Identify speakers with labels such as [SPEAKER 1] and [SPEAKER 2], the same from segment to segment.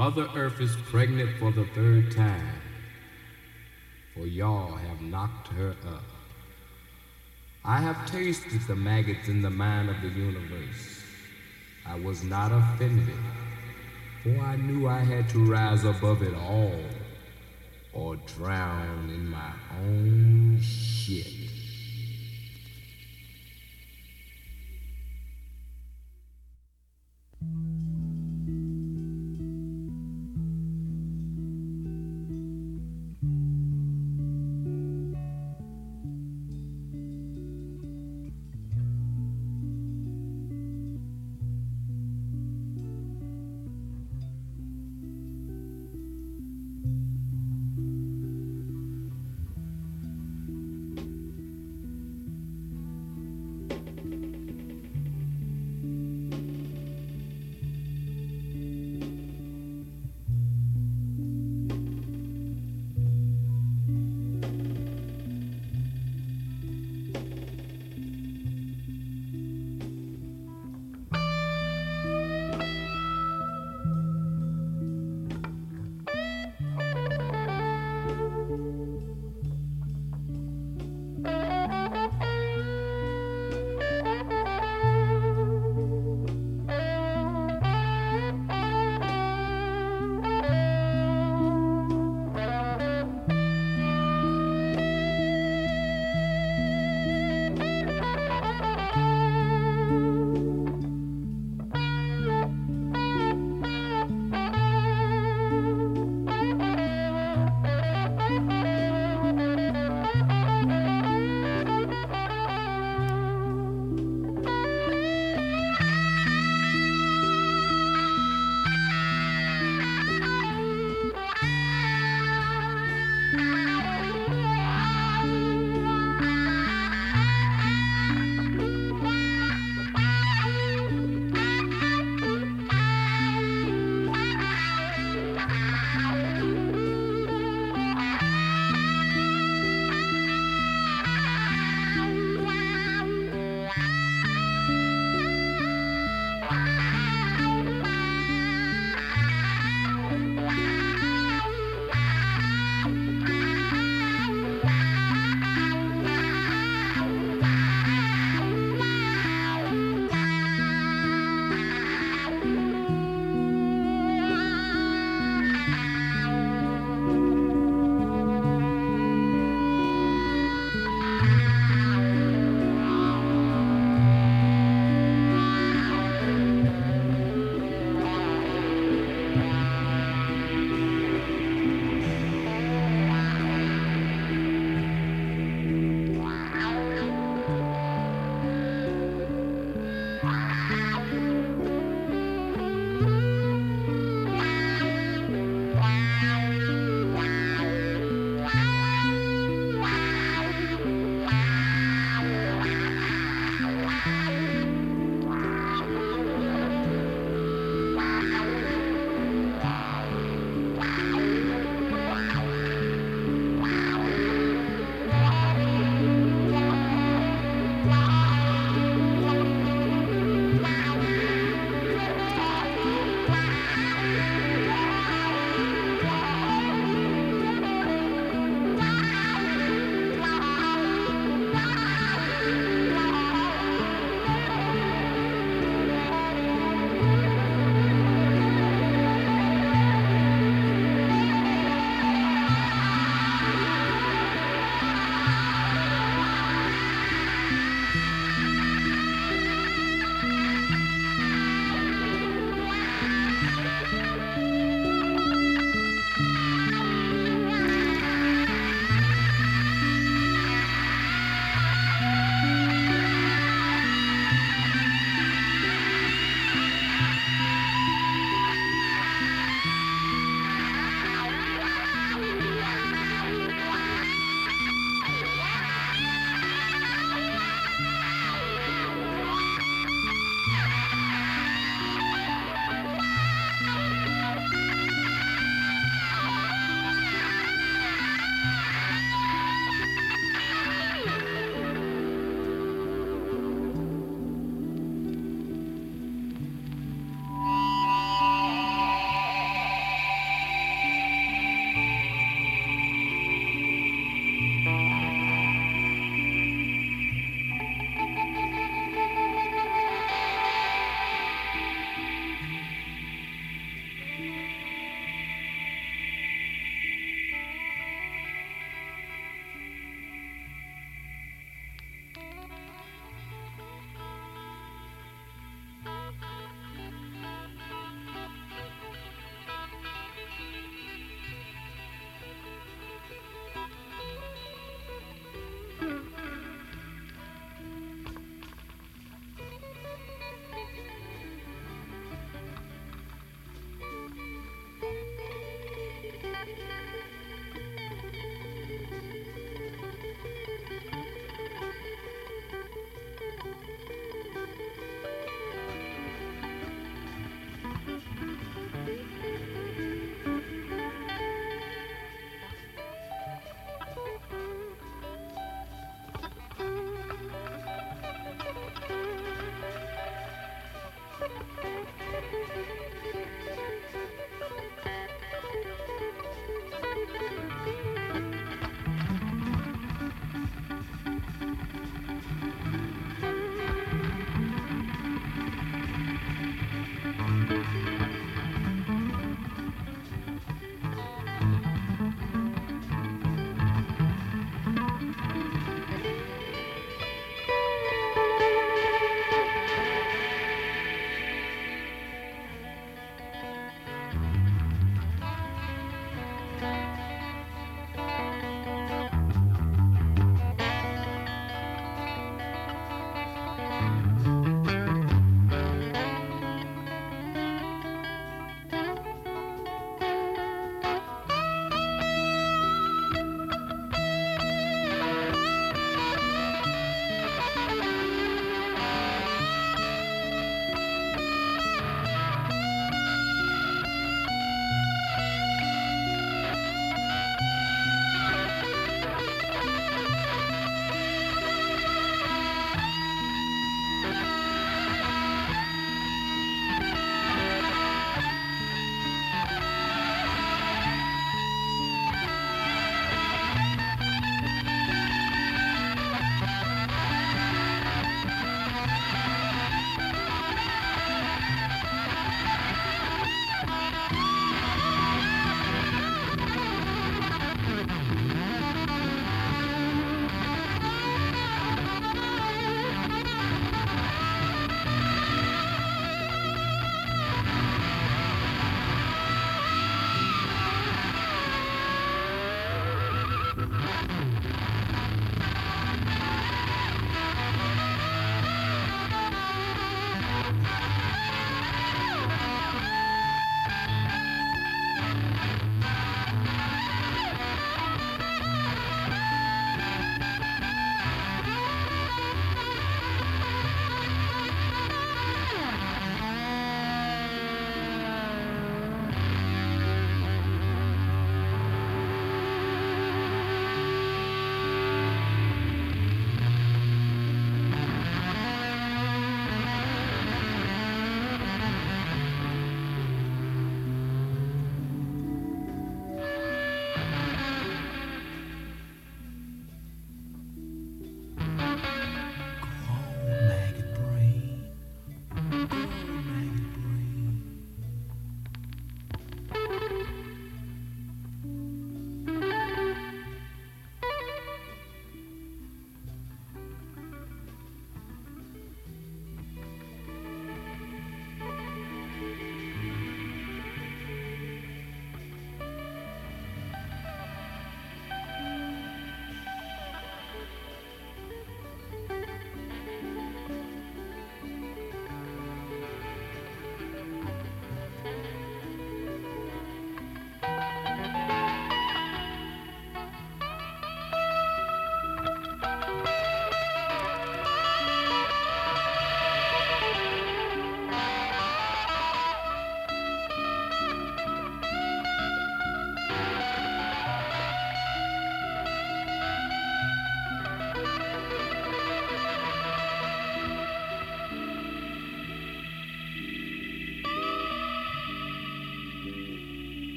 [SPEAKER 1] Mother Earth is pregnant for the third time, for y'all have knocked her up. I have tasted the maggots in the mind of the universe. I was not offended, for I knew I had to rise above it all or drown in my own shit.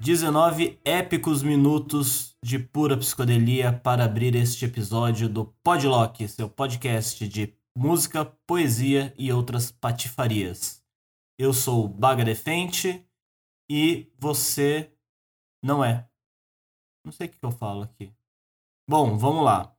[SPEAKER 2] 19 épicos minutos de pura psicodelia para abrir este episódio do Podlock, seu podcast de música, poesia e outras patifarias. Eu sou Baga Defente e você não é. Não sei o que eu falo aqui. Bom, vamos lá.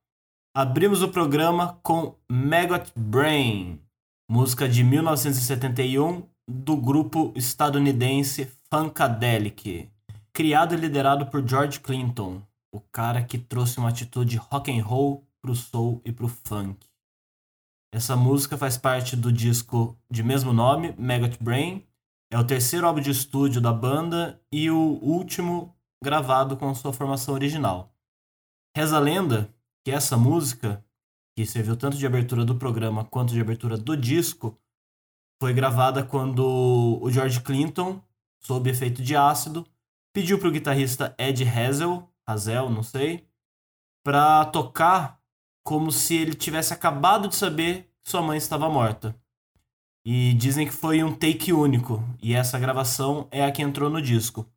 [SPEAKER 2] Abrimos o programa com Maggot Brain, música de 1971 do grupo estadunidense Funkadelic criado e liderado por George Clinton, o cara que trouxe uma atitude rock and roll pro soul e pro funk. Essa música faz parte do disco de mesmo nome, Maggot Brain. É o terceiro álbum de estúdio da banda e o último gravado com sua formação original. Reza a lenda que essa música, que serviu tanto de abertura do programa quanto de abertura do disco, foi gravada quando o George Clinton, sob efeito de ácido, pediu pro guitarrista Ed Hazel, Hazel, não sei, para tocar como se ele tivesse acabado de saber que sua mãe estava morta. E dizem que foi um take único, e essa gravação é a que entrou no disco.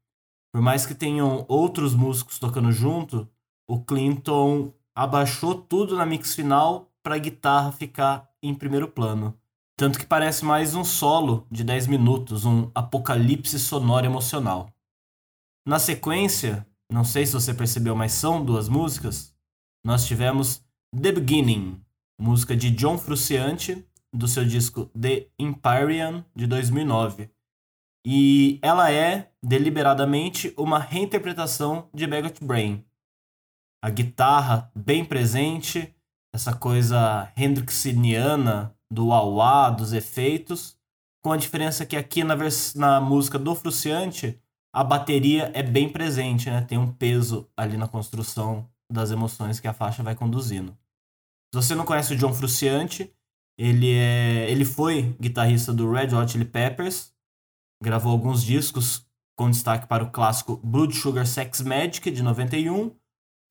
[SPEAKER 2] Por mais que tenham outros músicos tocando junto, o Clinton abaixou tudo na mix final para a guitarra ficar em primeiro plano. Tanto que parece mais um solo de 10 minutos, um apocalipse sonoro emocional. Na sequência, não sei se você percebeu, mas são duas músicas. Nós tivemos The Beginning, música de John Frusciante, do seu disco The Empyrean, de 2009. E ela é, deliberadamente, uma reinterpretação de Maggot Brain. A guitarra bem presente, essa coisa hendrixiniana do wah dos efeitos, com a diferença que aqui na, na música do Frusciante a bateria é bem presente, né? Tem um peso ali na construção das emoções que a faixa vai conduzindo. Se você não conhece o John Frusciante, ele é, ele foi guitarrista do Red Hot Chili Peppers, gravou alguns discos com destaque para o clássico Blood Sugar Sex Magic de 91,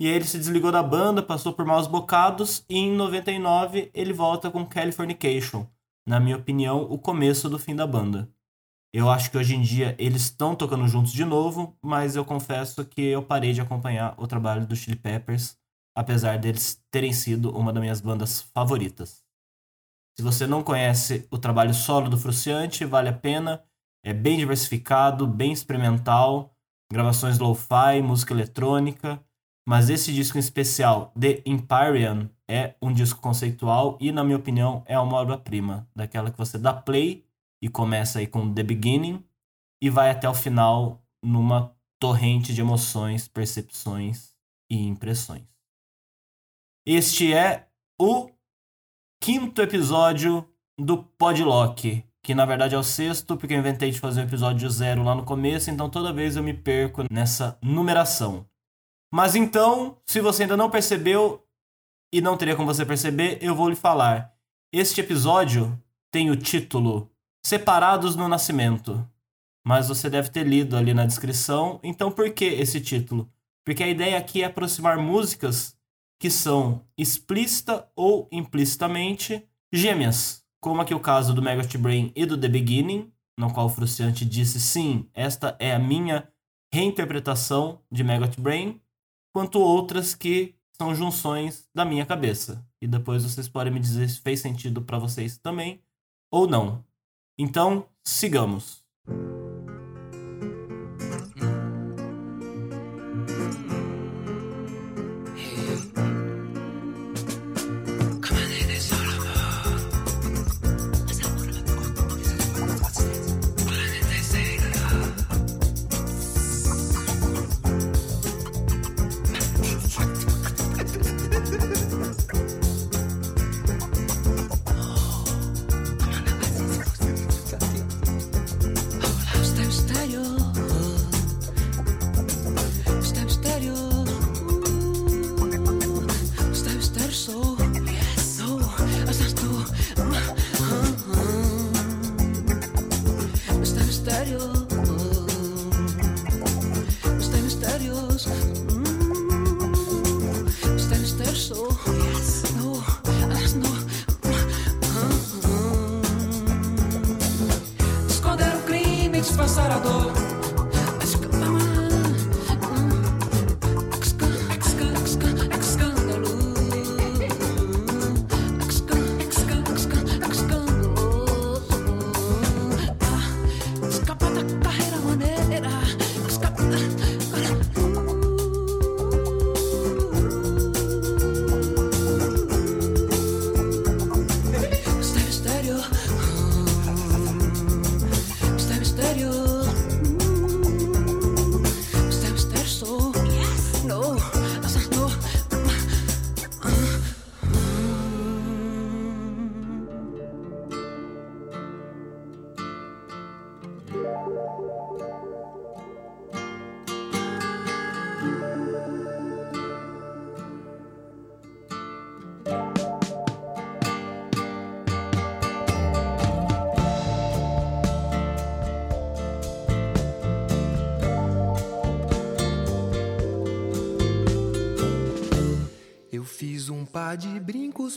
[SPEAKER 2] e aí ele se desligou da banda, passou por maus bocados e em 99 ele volta com Californication, na minha opinião, o começo do fim da banda. Eu acho que hoje em dia eles estão tocando juntos de novo, mas eu confesso que eu parei de acompanhar o trabalho do Chili Peppers, apesar deles terem sido uma das minhas bandas favoritas. Se você não conhece o trabalho solo do Fruciante, vale a pena. É bem diversificado, bem experimental, gravações lo-fi, música eletrônica. Mas esse disco em especial, The Empyrean, é um disco conceitual e, na minha opinião, é uma obra-prima. Daquela que você dá play e começa aí com The Beginning e vai até o final numa torrente de emoções, percepções e impressões. Este é o quinto episódio do Podlock, que na verdade é o sexto, porque eu inventei de fazer um episódio zero lá no começo, então toda vez eu me perco nessa numeração. Mas então, se você ainda não percebeu e não teria como você perceber, eu vou lhe falar. Este episódio tem o título Separados no Nascimento. Mas você deve ter lido ali na descrição. Então, por que esse título? Porque a ideia aqui é aproximar músicas que são explícita ou implicitamente gêmeas, como aqui o caso do Maggot Brain e do The Beginning, no qual o Frustrante disse sim, esta é a minha reinterpretação de Maggot Brain, quanto outras que são junções da minha cabeça. E depois vocês podem me dizer se fez sentido para vocês também ou não. Então, sigamos.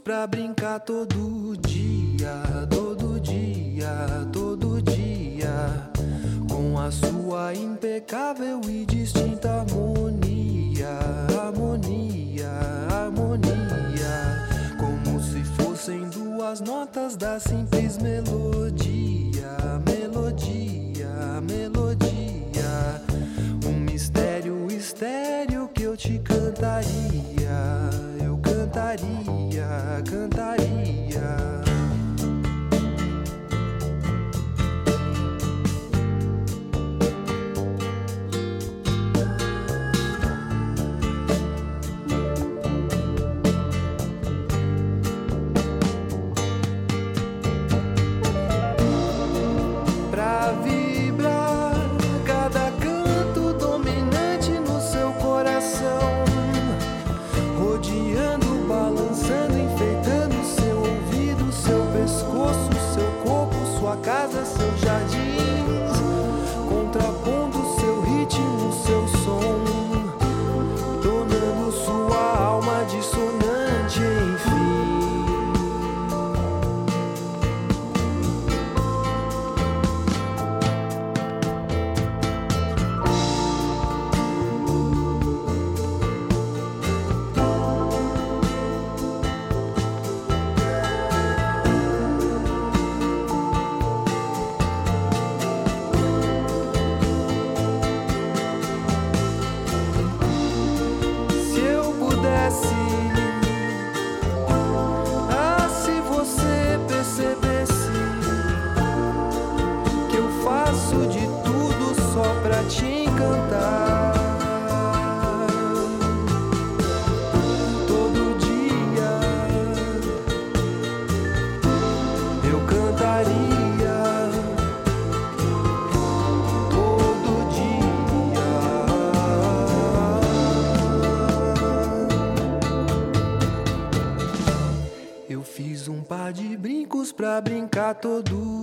[SPEAKER 3] Pra brincar todo dia, todo dia, todo dia. Com a sua impecável e distinta harmonia, harmonia, harmonia. Como se fossem duas notas da simples melodia, melodia, melodia. Um mistério estéreo que eu te cantaria cantaria, cantaria. Brincar todo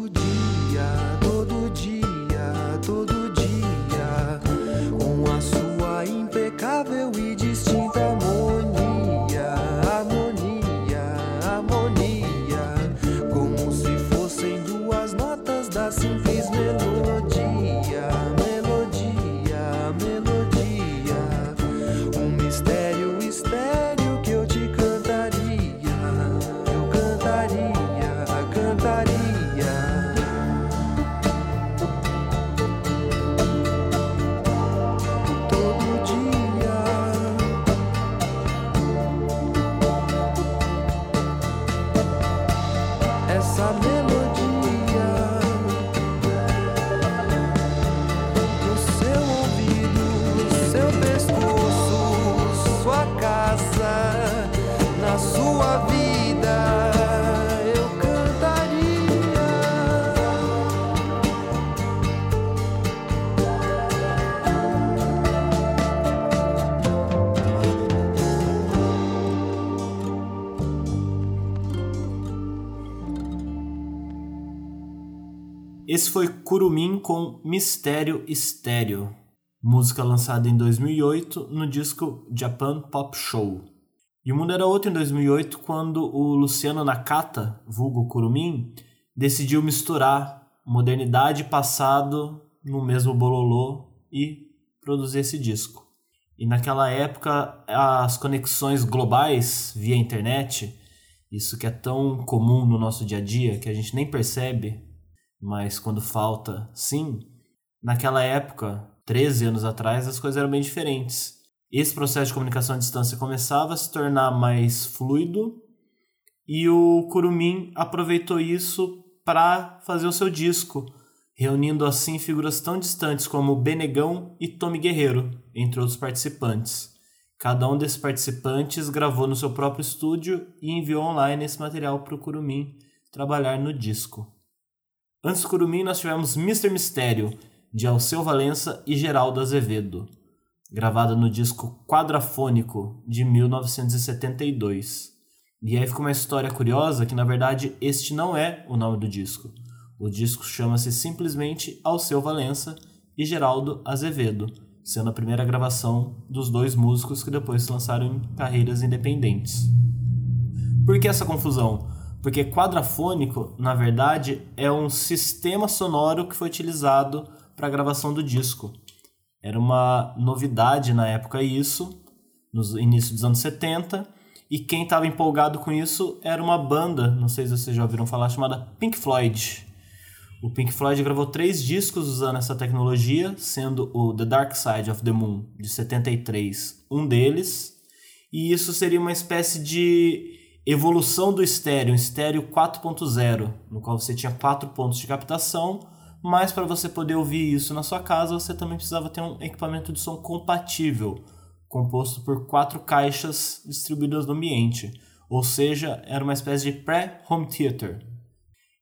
[SPEAKER 2] Esse foi Curumim com Mistério Estéreo, música lançada em 2008 no disco Japan Pop Show. E o mundo era outro em 2008 quando o Luciano Nakata, vulgo Curumim, decidiu misturar modernidade e passado no mesmo bololô e produzir esse disco. E naquela época as conexões globais via internet, isso que é tão comum no nosso dia a dia que a gente nem percebe, mas quando falta, sim. Naquela época, 13 anos atrás, as coisas eram bem diferentes. Esse processo de comunicação à distância começava a se tornar mais fluido e o Curumim aproveitou isso para fazer o seu disco, reunindo assim figuras tão distantes como Benegão e Tommy Guerreiro, entre outros participantes. Cada um desses participantes gravou no seu próprio estúdio e enviou online esse material para o Curumim trabalhar no disco. Antes do Curumim, nós tivemos Mr. Mistério, de Alceu Valença e Geraldo Azevedo, gravada no disco Quadrafônico, de 1972. E aí ficou uma história curiosa que, na verdade, este não é o nome do disco. O disco chama-se simplesmente Alceu Valença e Geraldo Azevedo, sendo a primeira gravação dos dois músicos que depois se lançaram em carreiras independentes. Por que essa confusão? Porque quadrafônico, na verdade, é um sistema sonoro que foi utilizado para a gravação do disco. Era uma novidade na época isso, no início dos anos 70, e quem estava empolgado com isso era uma banda, não sei se vocês já ouviram falar, chamada Pink Floyd. O Pink Floyd gravou três discos usando essa tecnologia, sendo o The Dark Side of the Moon, de 73, um deles. E isso seria uma espécie de evolução do estéreo, um estéreo 4.0, no qual você tinha quatro pontos de captação, mas para você poder ouvir isso na sua casa, você também precisava ter um equipamento de som compatível, composto por quatro caixas distribuídas no ambiente, ou seja, era uma espécie de pré-home theater,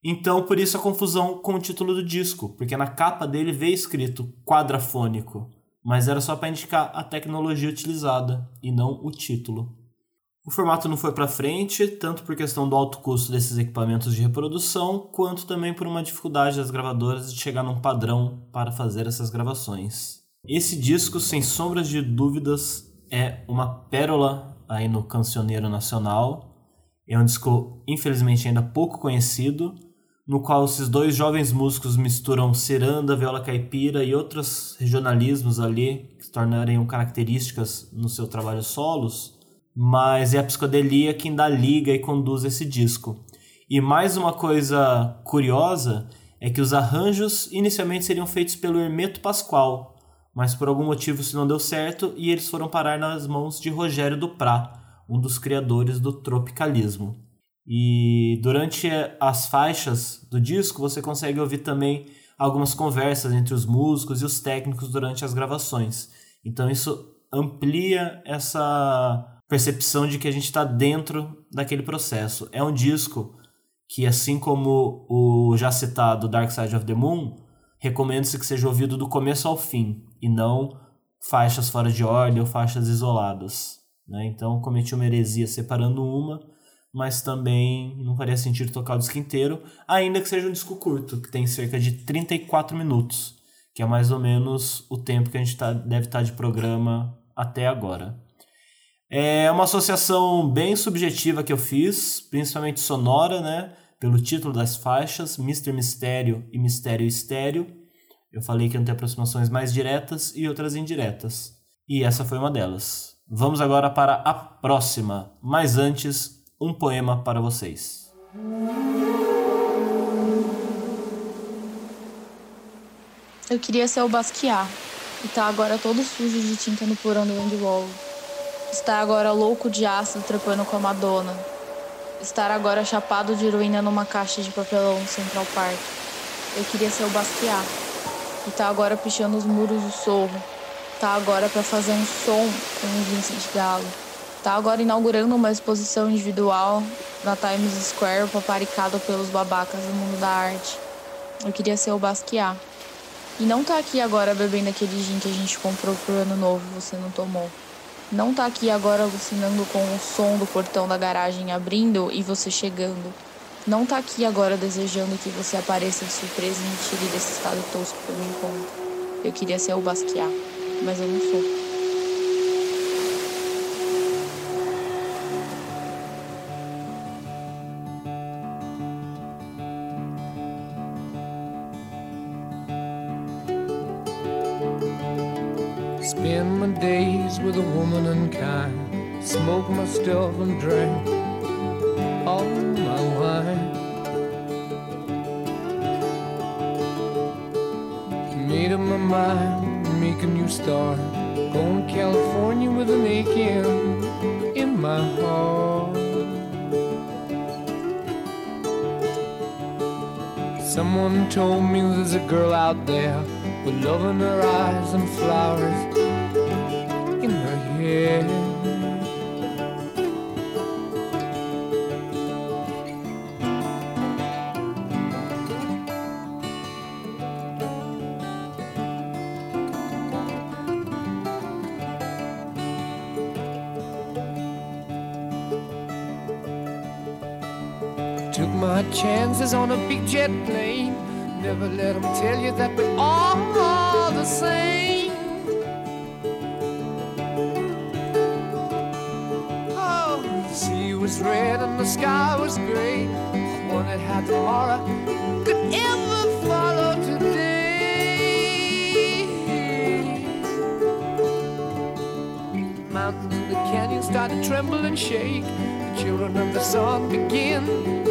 [SPEAKER 2] então, por isso a confusão com o título do disco, porque na capa dele veio escrito quadrafônico, mas era só para indicar a tecnologia utilizada e não o título. O formato não foi para frente, tanto por questão do alto custo desses equipamentos de reprodução, quanto também por uma dificuldade das gravadoras de chegar num padrão para fazer essas gravações. Esse disco, sem sombras de dúvidas, é uma pérola aí no cancioneiro nacional. É um disco, infelizmente, ainda pouco conhecido, no qual esses dois jovens músicos misturam ciranda, viola caipira e outros regionalismos ali que se tornariam características no seu trabalho solos, mas é a psicodelia quem dá liga e conduz esse disco. E mais uma coisa curiosa é que os arranjos inicialmente seriam feitos pelo Hermeto Pascoal, mas por algum motivo isso não deu certo e eles foram parar nas mãos de Rogério Duprá, um dos criadores do tropicalismo. E durante as faixas do disco você consegue ouvir também algumas conversas entre os músicos e os técnicos durante as gravações. Então isso amplia essa percepção de que a gente está dentro daquele processo. É um disco que, assim como o já citado Dark Side of the Moon, recomenda-se que seja ouvido do começo ao fim e não faixas fora de ordem ou faixas isoladas. Né? Então cometi uma heresia separando uma mas também não faria sentido tocar o disco inteiro, ainda que seja um disco curto, que tem cerca de 34 minutos, que é mais ou menos o tempo que a gente tá, deve estar tá de programa até agora. É uma associação bem subjetiva que eu fiz, principalmente sonora, né? Pelo título das faixas, Mr. Mistério e Mistério Estéreo. Eu falei que iam ter aproximações mais diretas e outras indiretas. E essa foi uma delas. Vamos agora para a próxima, mas antes, um poema para vocês.
[SPEAKER 4] Eu queria ser o Basquiat e tá agora todo sujo de tinta no porão do Andy. Estar agora louco de ácido trepando com a Madonna. Estar agora chapado de heroína numa caixa de papelão no Central Park. Eu queria ser o Basquiat e tá agora pichando os muros do sorro. Tá agora para fazer um som com o Vincent Gallo. Tá agora inaugurando uma exposição individual na Times Square, paparicado pelos babacas do mundo da arte. Eu queria ser o Basquiat. E não tá aqui agora bebendo aquele gin que a gente comprou pro ano novo e você não tomou. Não tá aqui agora alucinando com o som do portão da garagem abrindo e você chegando. Não tá aqui agora desejando que você apareça de surpresa e me tire desse estado tosco pelo encontro. Eu queria ser o Basquiat, mas eu não sou.
[SPEAKER 3] With a woman unkind. Smoke my stuff and drink all my wine. Made up my mind, make a new start. Going to California with an aching in my heart. Someone told me there's a girl out there with love in her eyes and flowers care.
[SPEAKER 5] Took my chances on a big jet plane. Never let them tell you that we're all the same. red and the sky was grey. I wondered how tomorrow could ever follow today. The mountains and the canyons started to tremble and shake. The children of the sun begin.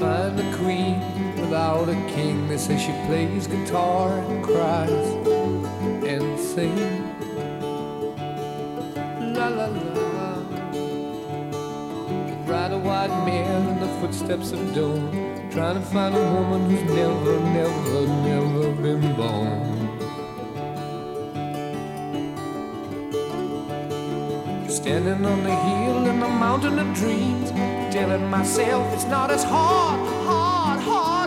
[SPEAKER 5] find a queen without a king. They say she plays guitar and cries and sings. La la la. Ride a white mare in the footsteps of doom, trying to find a woman who's never, never, never been born. Standing on the hill in the mountain of dreams. Telling myself. It's not as hard, hard, hard.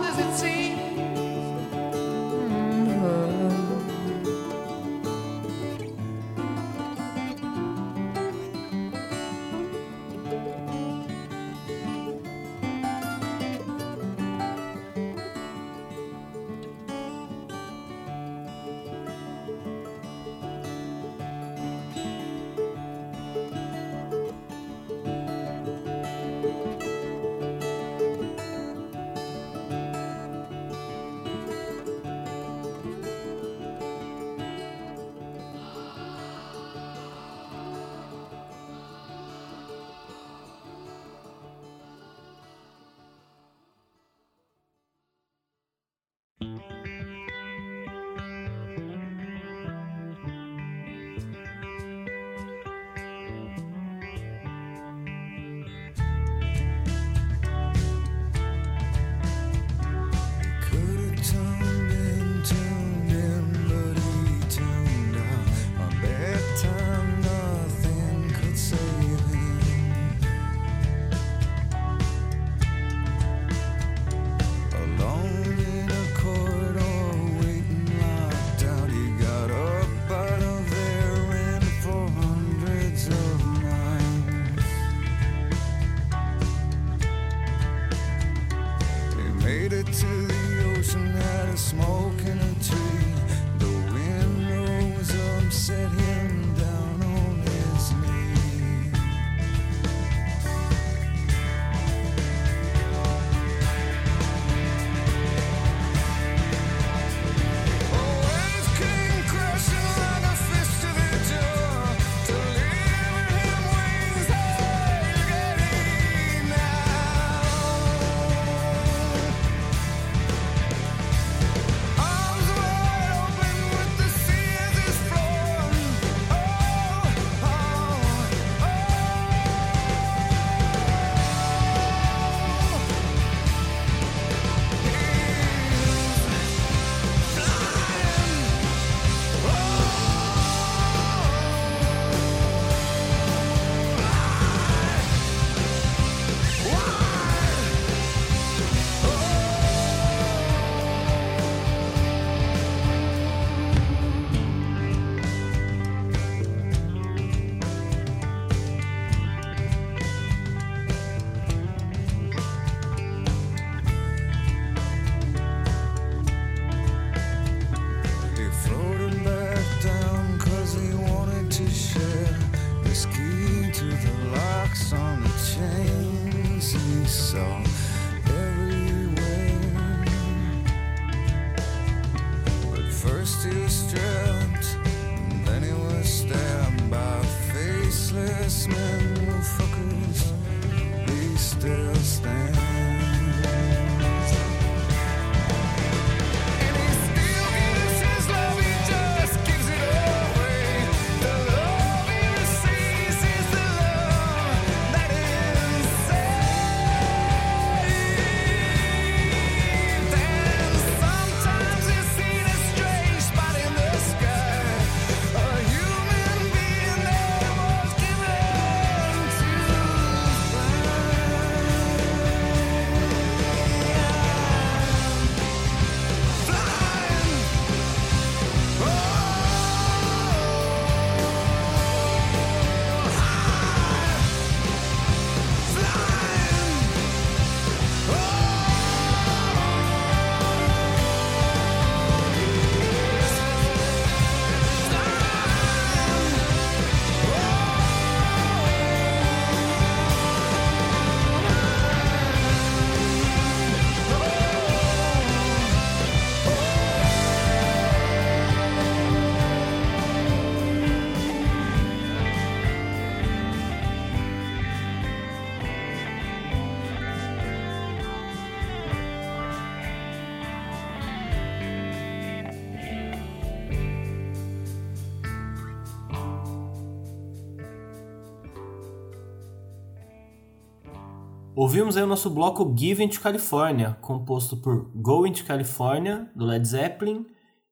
[SPEAKER 2] Ouvimos aí o nosso bloco Given to California, composto por Going to California, do Led Zeppelin,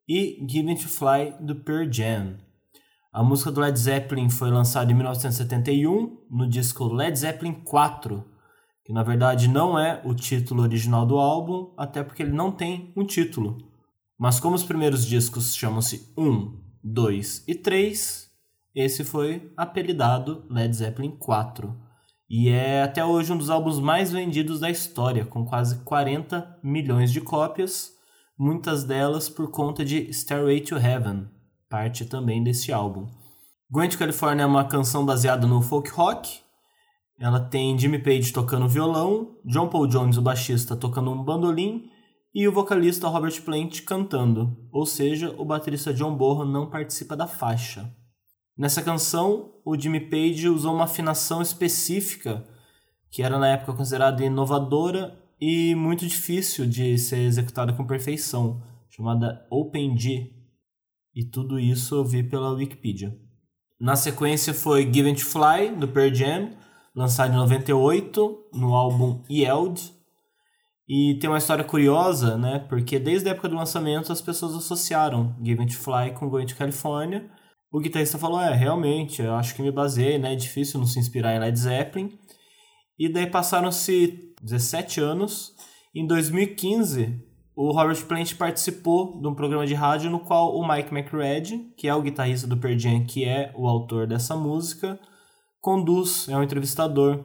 [SPEAKER 2] e Given to Fly, do Pearl Jam. A música do Led Zeppelin foi lançada em 1971 no disco Led Zeppelin 4, que na verdade não é o título original do álbum, até porque ele não tem um título. Mas como os primeiros discos chamam-se 1, 2 e 3, esse foi apelidado Led Zeppelin 4. E é até hoje um dos álbuns mais vendidos da história, com quase 40 milhões de cópias, muitas delas por conta de Stairway to Heaven, parte também desse álbum. To California é uma canção baseada no folk rock. Ela tem Jimmy Page tocando violão, John Paul Jones, o baixista, tocando um bandolim e o vocalista Robert Plant cantando, ou seja, o baterista John Bonham não participa da faixa. Nessa canção, o Jimmy Page usou uma afinação específica que era na época considerada inovadora e muito difícil de ser executada com perfeição, chamada Open G. E tudo isso eu vi pela Wikipedia. Na sequência foi Given to Fly, do Pearl Jam, lançado em 98 no álbum Yelled. E tem uma história curiosa, né? Porque desde a época do lançamento as pessoas associaram Given to Fly com Going to California o guitarrista falou: É, realmente, eu acho que me baseei, né? É difícil não se inspirar em Led Zeppelin. E daí passaram-se 17 anos. Em 2015, o Robert Plant participou de um programa de rádio no qual o Mike McReady, que é o guitarrista do Pearl Jam, que é o autor dessa música, conduz, é um entrevistador.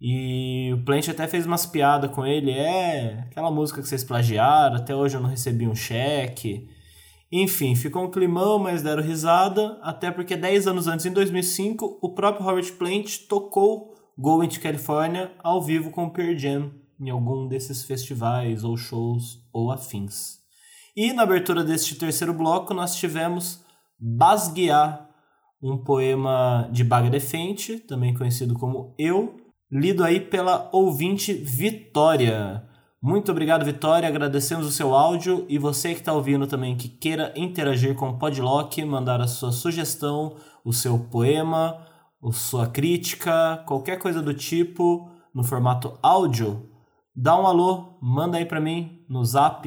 [SPEAKER 2] E o Plant até fez umas piadas com ele, é aquela música que vocês plagiaram, até hoje eu não recebi um cheque. Enfim, ficou um climão, mas deram risada, até porque 10 anos antes, em 2005, o próprio Robert Plant tocou Going to California ao vivo com o Pearl Jam em algum desses festivais ou shows ou afins. E na abertura deste terceiro bloco nós tivemos Basguiar, um poema de Baga Defente, também conhecido como Eu, lido aí pela ouvinte Vitória. Muito obrigado, Vitória. Agradecemos o seu áudio e você que está ouvindo também que queira interagir com o Podlock, mandar a sua sugestão, o seu poema, a sua crítica, qualquer coisa do tipo no formato áudio, dá um alô, manda aí para mim no Zap.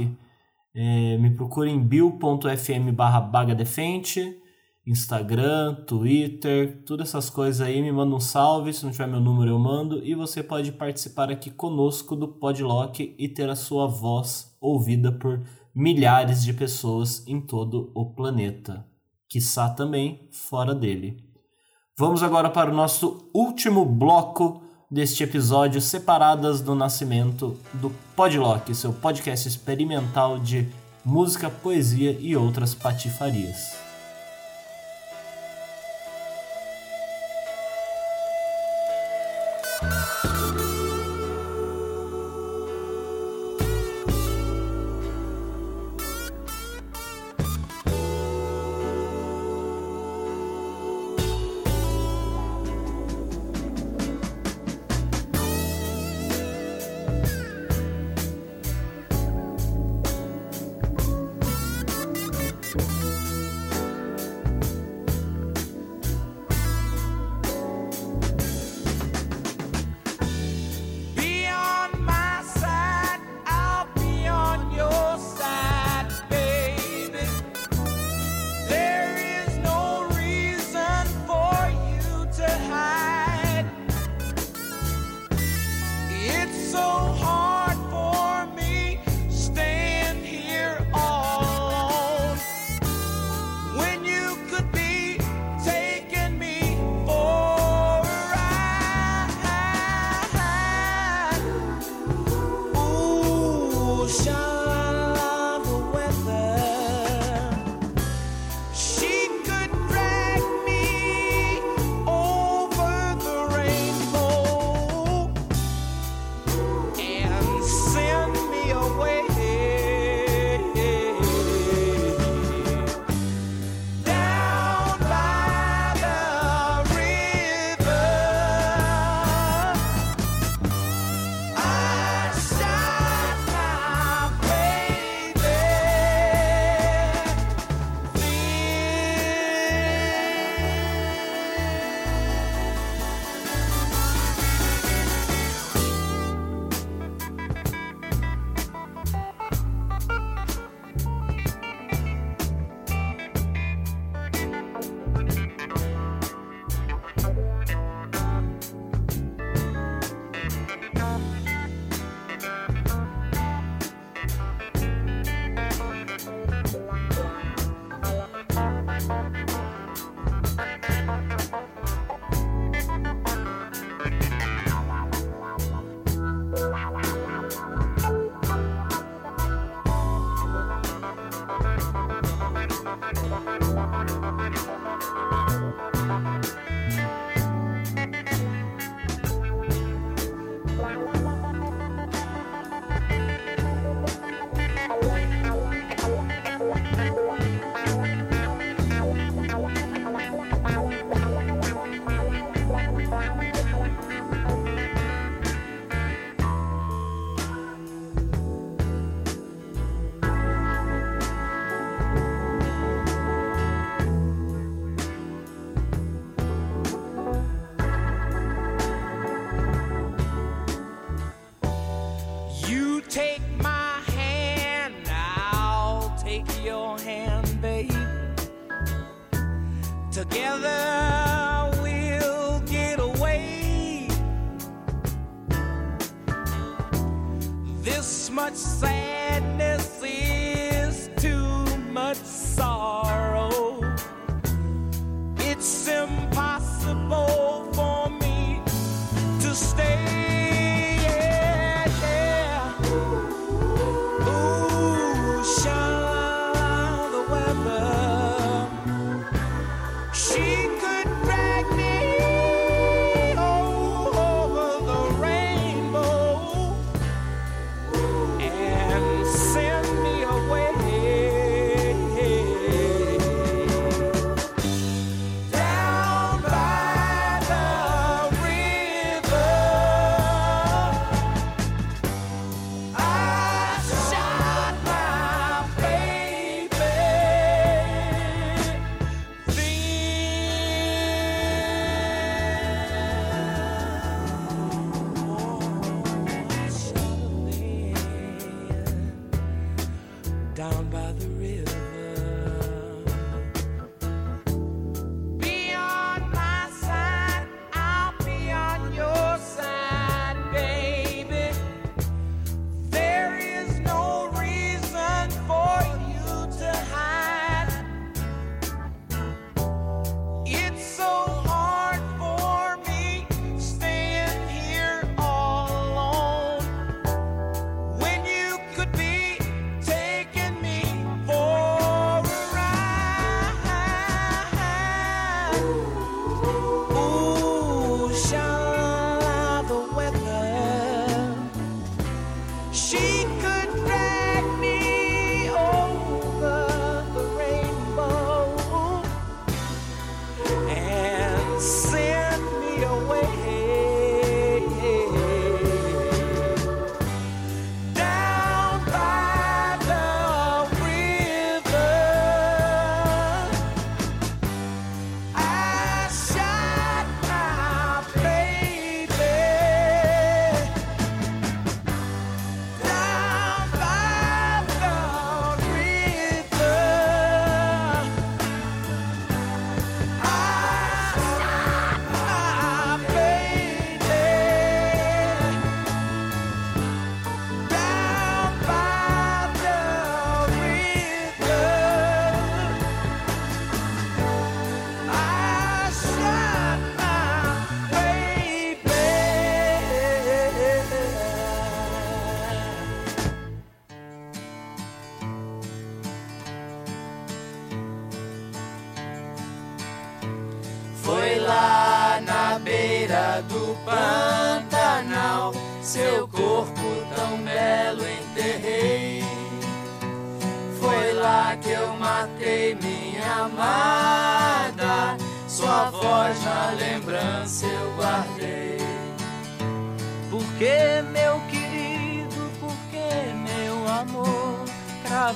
[SPEAKER 2] É, me procure em bill.fm barra bagadefente Instagram, Twitter, todas essas coisas aí, me manda um salve, se não tiver meu número eu mando, e você pode participar aqui conosco do Podlock e ter a sua voz ouvida por milhares de pessoas em todo o planeta, quiçá também fora dele. Vamos agora para o nosso último bloco deste episódio, separadas do nascimento do Podlock, seu podcast experimental de música, poesia e outras patifarias.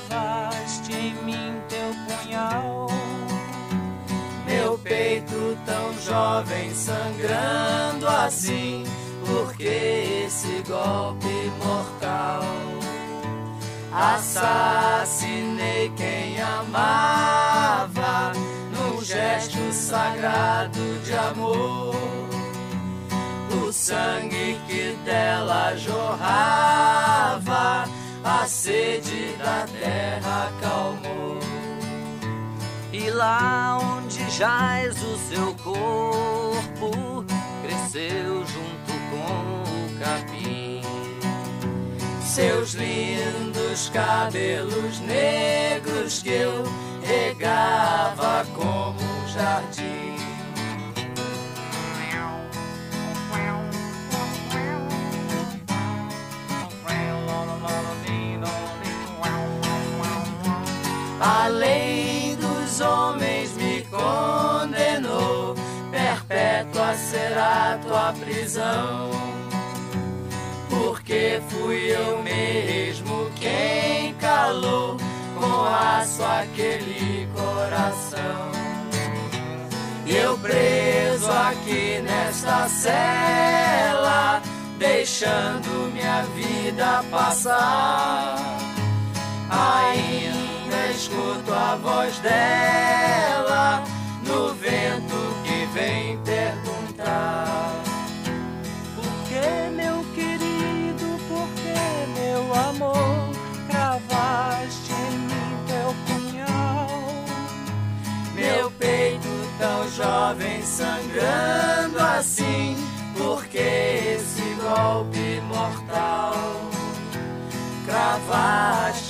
[SPEAKER 6] Cravaste em mim teu punhal.
[SPEAKER 7] Meu peito tão jovem sangrando assim, porque esse golpe mortal. Assassinei quem amava num gesto sagrado de amor. O sangue que dela jorrava, a sede da terra acalmou.
[SPEAKER 6] E lá onde jaz o seu corpo, cresceu junto com o capim.
[SPEAKER 7] Seus lindos cabelos negros que eu regava como um jardim. A lei dos homens me condenou, perpétua será tua prisão. Porque fui eu mesmo quem calou com aço aquele coração. Eu preso aqui nesta cela, deixando minha vida passar. Ainda ainda escuto a voz dela no vento que vem perguntar:
[SPEAKER 6] Por que, meu querido, por que, meu amor,
[SPEAKER 7] cravaste em mim teu punhal? Meu peito tão jovem sangrando assim, por que esse golpe mortal?
[SPEAKER 2] Cravaste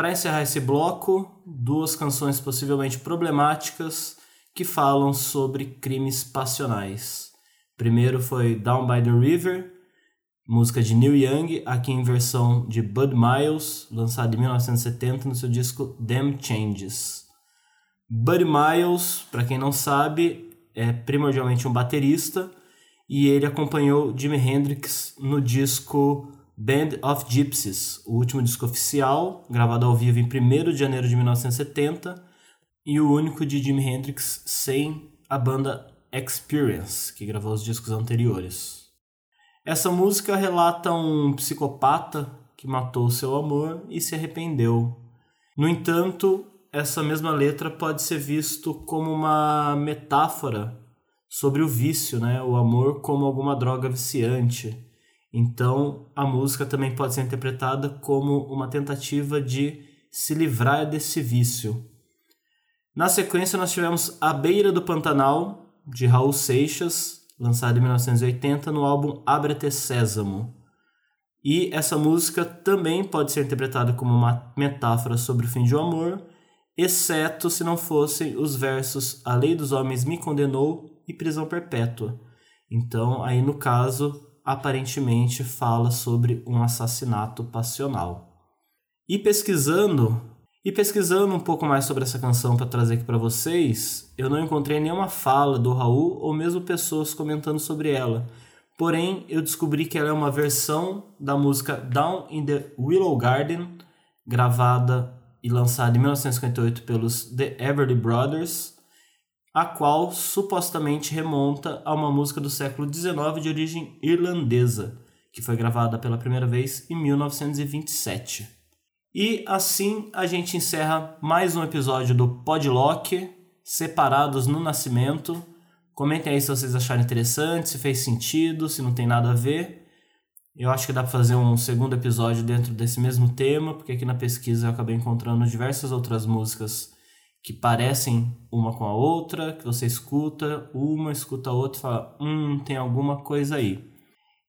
[SPEAKER 2] Para encerrar esse bloco, duas canções possivelmente problemáticas que falam sobre crimes passionais. Primeiro foi Down by the River, música de Neil Young, aqui em versão de Bud Miles, lançada em 1970 no seu disco Them Changes. Bud Miles, para quem não sabe, é primordialmente um baterista e ele acompanhou Jimi Hendrix no disco Band of Gypsies, o último disco oficial, gravado ao vivo em 1 de janeiro de 1970 e o único de Jimi Hendrix sem a banda Experience, que gravou os discos anteriores. Essa música relata um psicopata que matou seu amor e se arrependeu. No entanto, essa mesma letra pode ser visto como uma metáfora sobre o vício, né? O amor como alguma droga viciante. Então, a música também pode ser interpretada como uma tentativa de se livrar desse vício. Na sequência, nós tivemos A Beira do Pantanal, de Raul Seixas, lançado em 1980 no álbum Abre-te Sésamo. E essa música também pode ser interpretada como uma metáfora sobre o fim de um amor, exceto se não fossem os versos A Lei dos Homens me condenou e Prisão Perpétua. Então, aí no caso, aparentemente fala sobre um assassinato passional. E pesquisando, e pesquisando um pouco mais sobre essa canção para trazer aqui para vocês, eu não encontrei nenhuma fala do Raul ou mesmo pessoas comentando sobre ela. Porém, eu descobri que ela é uma versão da música Down in the Willow Garden, gravada e lançada em 1958 pelos The Everly Brothers, a qual supostamente remonta a uma música do século XIX de origem irlandesa, que foi gravada pela primeira vez em 1927. E assim a gente encerra mais um episódio do Podlock, Separados no Nascimento. Comentem aí se vocês acharam interessante, se fez sentido, se não tem nada a ver. Eu acho que dá para fazer um segundo episódio dentro desse mesmo tema, porque aqui na pesquisa eu acabei encontrando diversas outras músicas que parecem uma com a outra, que você escuta uma, escuta a outra e fala, hum, tem alguma coisa aí.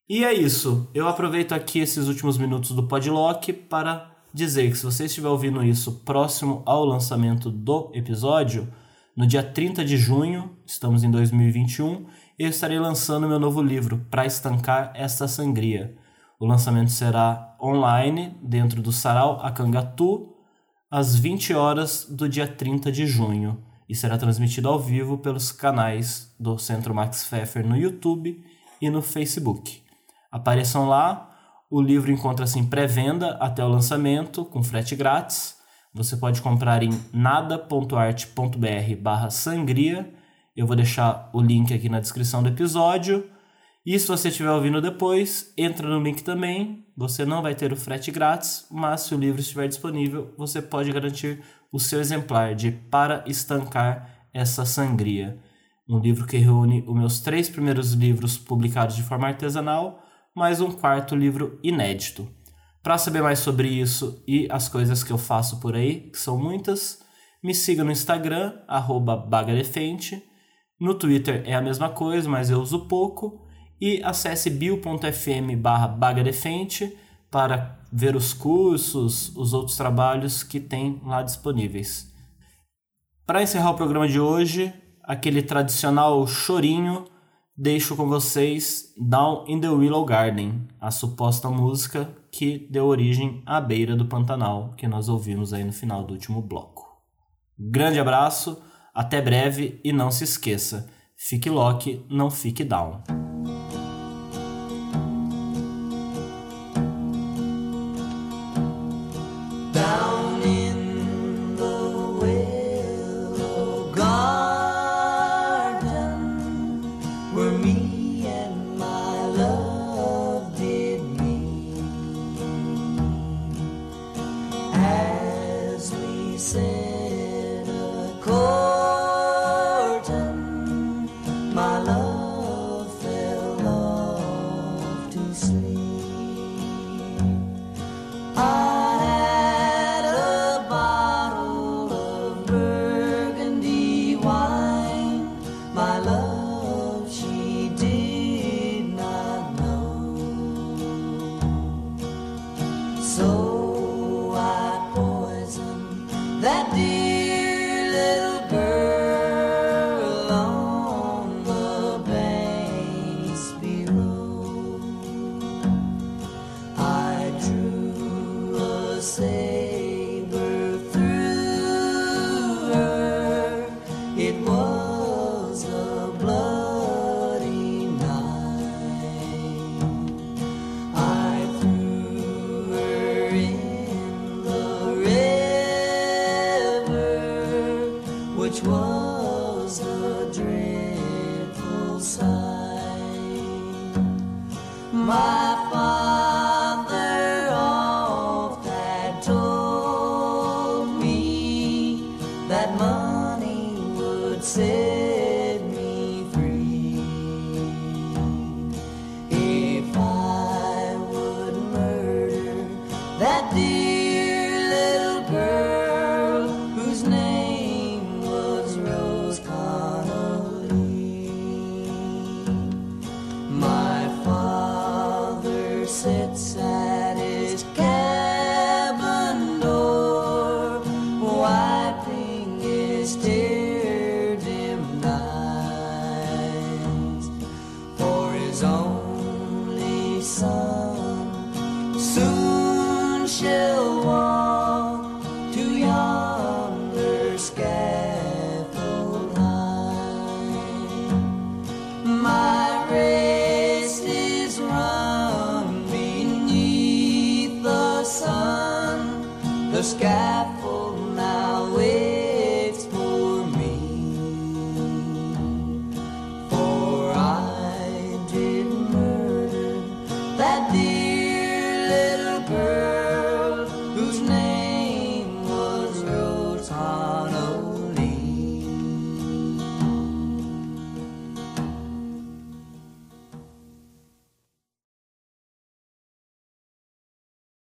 [SPEAKER 2] E é isso. Eu aproveito aqui esses últimos minutos do Podlock para dizer que se você estiver ouvindo isso próximo ao lançamento do episódio, no dia 30 de junho, estamos em 2021, eu estarei lançando meu novo livro, Para Estancar Esta Sangria. O lançamento será online dentro do Sarau Acangatu, às 20 horas do dia 30 de junho e será transmitido ao vivo pelos canais do Centro Max Pfeffer no YouTube e no Facebook. Apareçam lá, o livro encontra-se em pré-venda até o lançamento, com frete grátis. Você pode comprar em nada.art.br barra sangria. Eu vou deixar o link aqui na descrição do episódio. E se você estiver ouvindo depois, entra no link também. Você não vai ter o frete grátis, mas se o livro estiver disponível, você pode garantir o seu exemplar de Para Estancar essa Sangria. Um livro que reúne os meus três primeiros livros publicados de forma artesanal, mais um quarto livro inédito. Para saber mais sobre isso e as coisas que eu faço por aí, que são muitas, me siga no Instagram, bagadefente. No Twitter é a mesma coisa, mas eu uso pouco e acesse bio.fm barra bagadefente para ver os cursos, os outros trabalhos que tem lá disponíveis. Para encerrar o programa de hoje, aquele tradicional chorinho, deixo com vocês Down in the Willow Garden, a suposta música que deu origem à beira do Pantanal, que nós ouvimos aí no final do último bloco. Grande abraço, até breve e não se esqueça, fique lock, não fique down.